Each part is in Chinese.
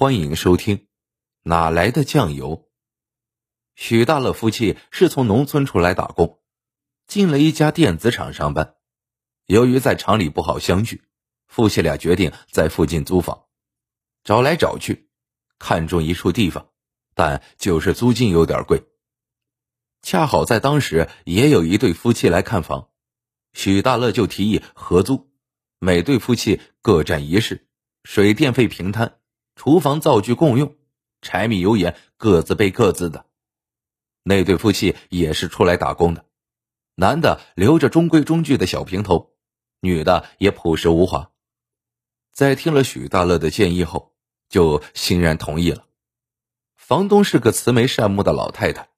欢迎收听《哪来的酱油》。许大乐夫妻是从农村出来打工，进了一家电子厂上班。由于在厂里不好相聚，夫妻俩决定在附近租房。找来找去，看中一处地方，但就是租金有点贵。恰好在当时也有一对夫妻来看房，许大乐就提议合租，每对夫妻各占一室，水电费平摊。厨房灶具共用，柴米油盐各自备各自的。那对夫妻也是出来打工的，男的留着中规中矩的小平头，女的也朴实无华。在听了许大乐的建议后，就欣然同意了。房东是个慈眉善目的老太太，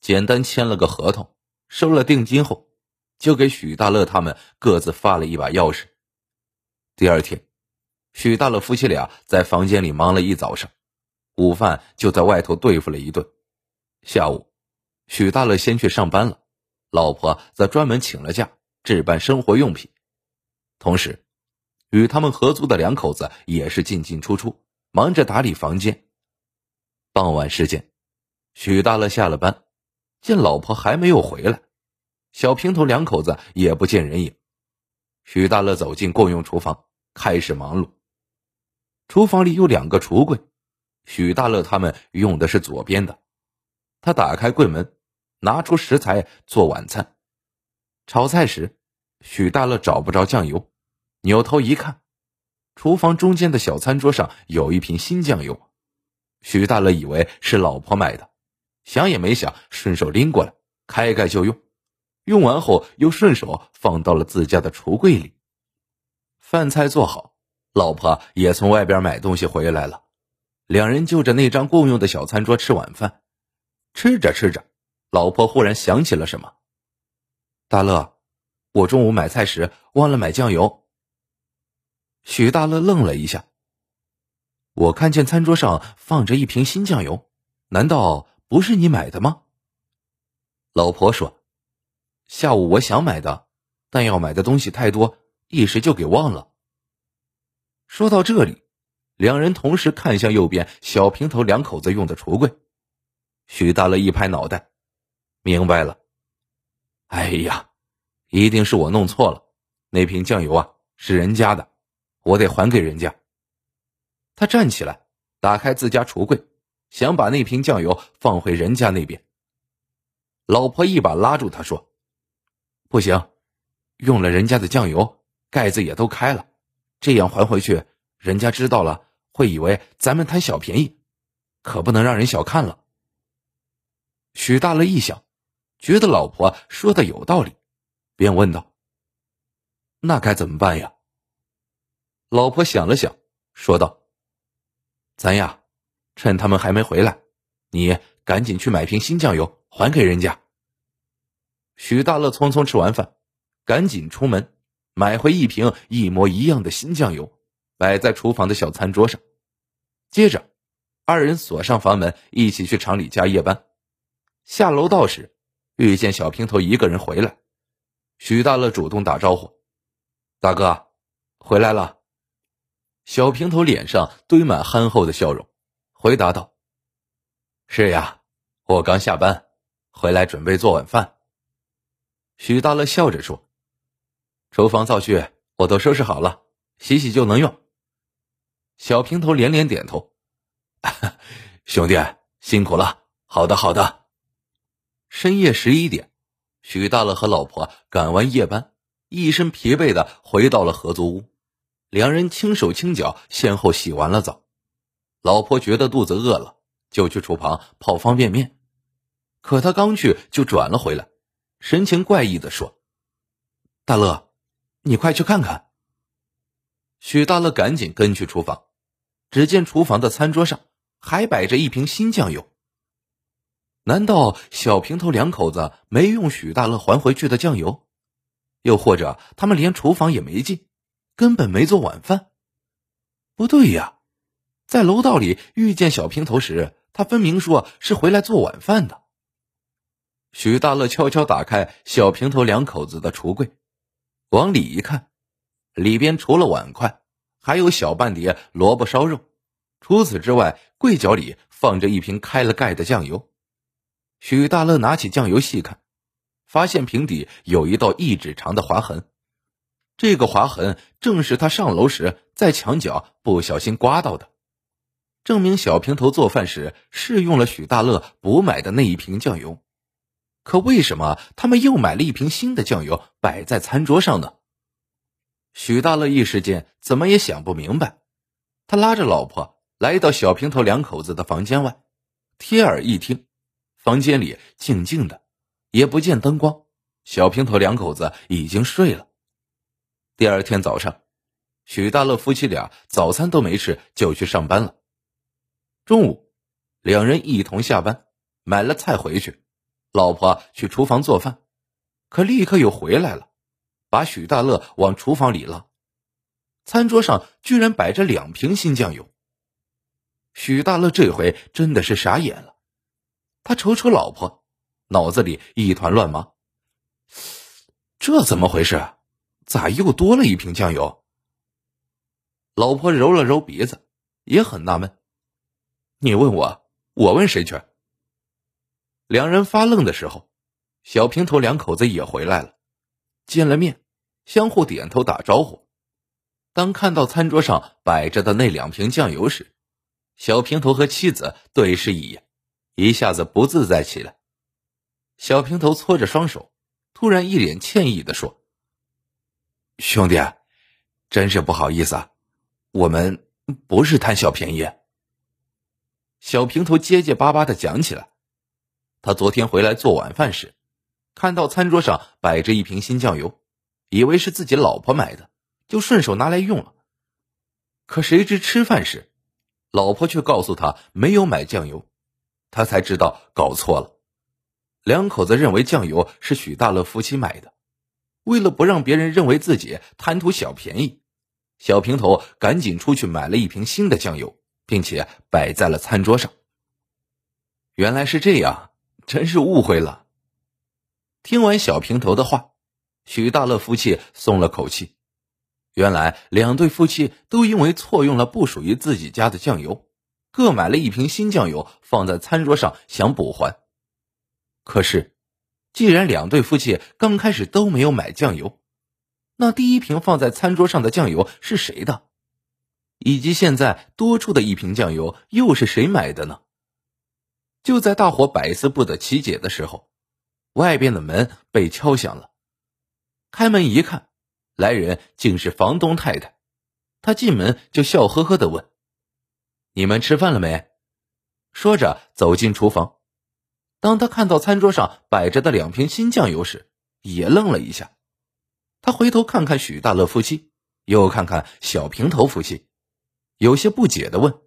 简单签了个合同，收了定金后，就给许大乐他们各自发了一把钥匙。第二天。许大乐夫妻俩在房间里忙了一早上，午饭就在外头对付了一顿。下午，许大乐先去上班了，老婆则专门请了假置办生活用品。同时，与他们合租的两口子也是进进出出，忙着打理房间。傍晚时间，许大乐下了班，见老婆还没有回来，小平头两口子也不见人影。许大乐走进共用厨房，开始忙碌。厨房里有两个橱柜，许大乐他们用的是左边的。他打开柜门，拿出食材做晚餐。炒菜时，许大乐找不着酱油，扭头一看，厨房中间的小餐桌上有一瓶新酱油。许大乐以为是老婆买的，想也没想，顺手拎过来，开盖就用。用完后，又顺手放到了自家的橱柜里。饭菜做好。老婆也从外边买东西回来了，两人就着那张共用的小餐桌吃晚饭。吃着吃着，老婆忽然想起了什么：“大乐，我中午买菜时忘了买酱油。”许大乐愣了一下：“我看见餐桌上放着一瓶新酱油，难道不是你买的吗？”老婆说：“下午我想买的，但要买的东西太多，一时就给忘了。”说到这里，两人同时看向右边小平头两口子用的橱柜。许大乐一拍脑袋，明白了。哎呀，一定是我弄错了，那瓶酱油啊是人家的，我得还给人家。他站起来，打开自家橱柜，想把那瓶酱油放回人家那边。老婆一把拉住他说：“不行，用了人家的酱油，盖子也都开了。”这样还回去，人家知道了会以为咱们贪小便宜，可不能让人小看了。许大乐一想，觉得老婆说的有道理，便问道：“那该怎么办呀？”老婆想了想，说道：“咱呀，趁他们还没回来，你赶紧去买瓶新酱油还给人家。”许大乐匆匆吃完饭，赶紧出门。买回一瓶一模一样的新酱油，摆在厨房的小餐桌上。接着，二人锁上房门，一起去厂里加夜班。下楼道时，遇见小平头一个人回来。许大乐主动打招呼：“大哥，回来了。”小平头脸上堆满憨厚的笑容，回答道：“是呀，我刚下班，回来准备做晚饭。”许大乐笑着说。厨房灶具我都收拾好了，洗洗就能用。小平头连连点头，兄弟辛苦了。好的，好的。深夜十一点，许大乐和老婆赶完夜班，一身疲惫的回到了合租屋。两人轻手轻脚，先后洗完了澡。老婆觉得肚子饿了，就去厨房泡方便面。可他刚去，就转了回来，神情怪异的说：“大乐。”你快去看看。许大乐赶紧跟去厨房，只见厨房的餐桌上还摆着一瓶新酱油。难道小平头两口子没用许大乐还回去的酱油？又或者他们连厨房也没进，根本没做晚饭？不对呀，在楼道里遇见小平头时，他分明说是回来做晚饭的。许大乐悄悄打开小平头两口子的橱柜。往里一看，里边除了碗筷，还有小半碟萝卜烧肉，除此之外，柜角里放着一瓶开了盖的酱油。许大乐拿起酱油细看，发现瓶底有一道一指长的划痕。这个划痕正是他上楼时在墙角不小心刮到的，证明小平头做饭时是用了许大乐补买的那一瓶酱油。可为什么他们又买了一瓶新的酱油摆在餐桌上呢？许大乐一时间怎么也想不明白。他拉着老婆来到小平头两口子的房间外，贴耳一听，房间里静静的，也不见灯光。小平头两口子已经睡了。第二天早上，许大乐夫妻俩早餐都没吃就去上班了。中午，两人一同下班，买了菜回去。老婆去厨房做饭，可立刻又回来了，把许大乐往厨房里拉。餐桌上居然摆着两瓶新酱油。许大乐这回真的是傻眼了，他瞅瞅老婆，脑子里一团乱麻。这怎么回事？咋又多了一瓶酱油？老婆揉了揉鼻子，也很纳闷。你问我，我问谁去？两人发愣的时候，小平头两口子也回来了，见了面，相互点头打招呼。当看到餐桌上摆着的那两瓶酱油时，小平头和妻子对视一眼，一下子不自在起来。小平头搓着双手，突然一脸歉意的说：“兄弟，真是不好意思啊，我们不是贪小便宜。”小平头结结巴巴的讲起来：“他昨天回来做晚饭时，看到餐桌上摆着一瓶新酱油，以为是自己老婆买的。”就顺手拿来用了，可谁知吃饭时，老婆却告诉他没有买酱油，他才知道搞错了。两口子认为酱油是许大乐夫妻买的，为了不让别人认为自己贪图小便宜，小平头赶紧出去买了一瓶新的酱油，并且摆在了餐桌上。原来是这样，真是误会了。听完小平头的话，许大乐夫妻松了口气。原来两对夫妻都因为错用了不属于自己家的酱油，各买了一瓶新酱油放在餐桌上想补还。可是，既然两对夫妻刚开始都没有买酱油，那第一瓶放在餐桌上的酱油是谁的？以及现在多出的一瓶酱油又是谁买的呢？就在大伙百思不得其解的时候，外边的门被敲响了。开门一看。来人竟是房东太太，她进门就笑呵呵的问：“你们吃饭了没？”说着走进厨房。当他看到餐桌上摆着的两瓶新酱油时，也愣了一下。他回头看看许大乐夫妻，又看看小平头夫妻，有些不解的问：“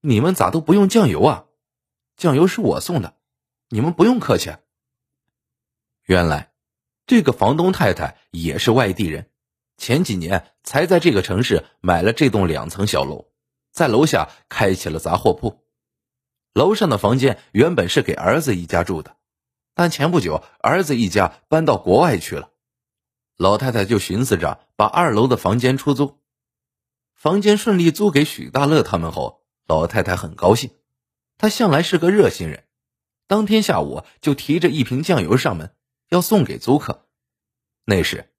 你们咋都不用酱油啊？酱油是我送的，你们不用客气。”原来。这个房东太太也是外地人，前几年才在这个城市买了这栋两层小楼，在楼下开起了杂货铺。楼上的房间原本是给儿子一家住的，但前不久儿子一家搬到国外去了，老太太就寻思着把二楼的房间出租。房间顺利租给许大乐他们后，老太太很高兴，他向来是个热心人，当天下午就提着一瓶酱油上门。要送给租客。那时，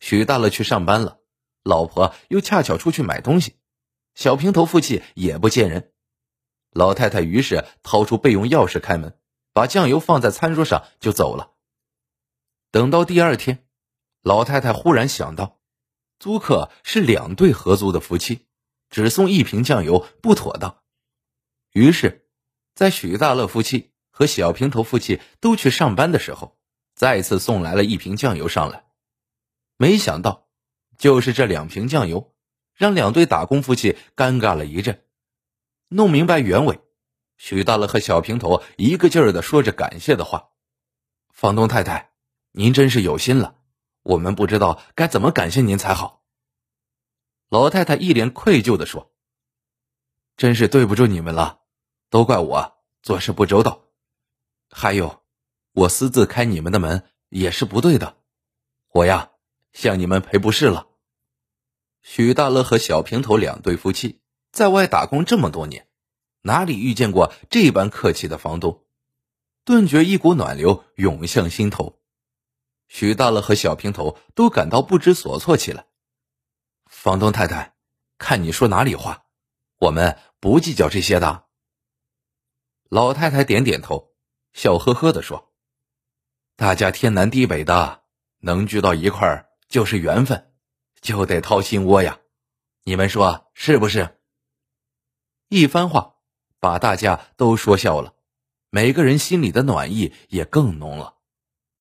许大乐去上班了，老婆又恰巧出去买东西，小平头夫妻也不见人。老太太于是掏出备用钥匙开门，把酱油放在餐桌上就走了。等到第二天，老太太忽然想到，租客是两对合租的夫妻，只送一瓶酱油不妥当。于是，在许大乐夫妻和小平头夫妻都去上班的时候。再次送来了一瓶酱油上来，没想到，就是这两瓶酱油，让两对打工夫妻尴尬了一阵。弄明白原委，许大乐和小平头一个劲儿的说着感谢的话：“房东太太，您真是有心了，我们不知道该怎么感谢您才好。”老太太一脸愧疚的说：“真是对不住你们了，都怪我做事不周到，还有。”我私自开你们的门也是不对的，我呀向你们赔不是了。许大乐和小平头两对夫妻在外打工这么多年，哪里遇见过这般客气的房东？顿觉一股暖流涌向心头。许大乐和小平头都感到不知所措起来。房东太太，看你说哪里话，我们不计较这些的。老太太点点头，笑呵呵的说：“大家天南地北的，能聚到一块儿就是缘分，就得掏心窝呀。你们说是不是？”一番话把大家都说笑了，每个人心里的暖意也更浓了。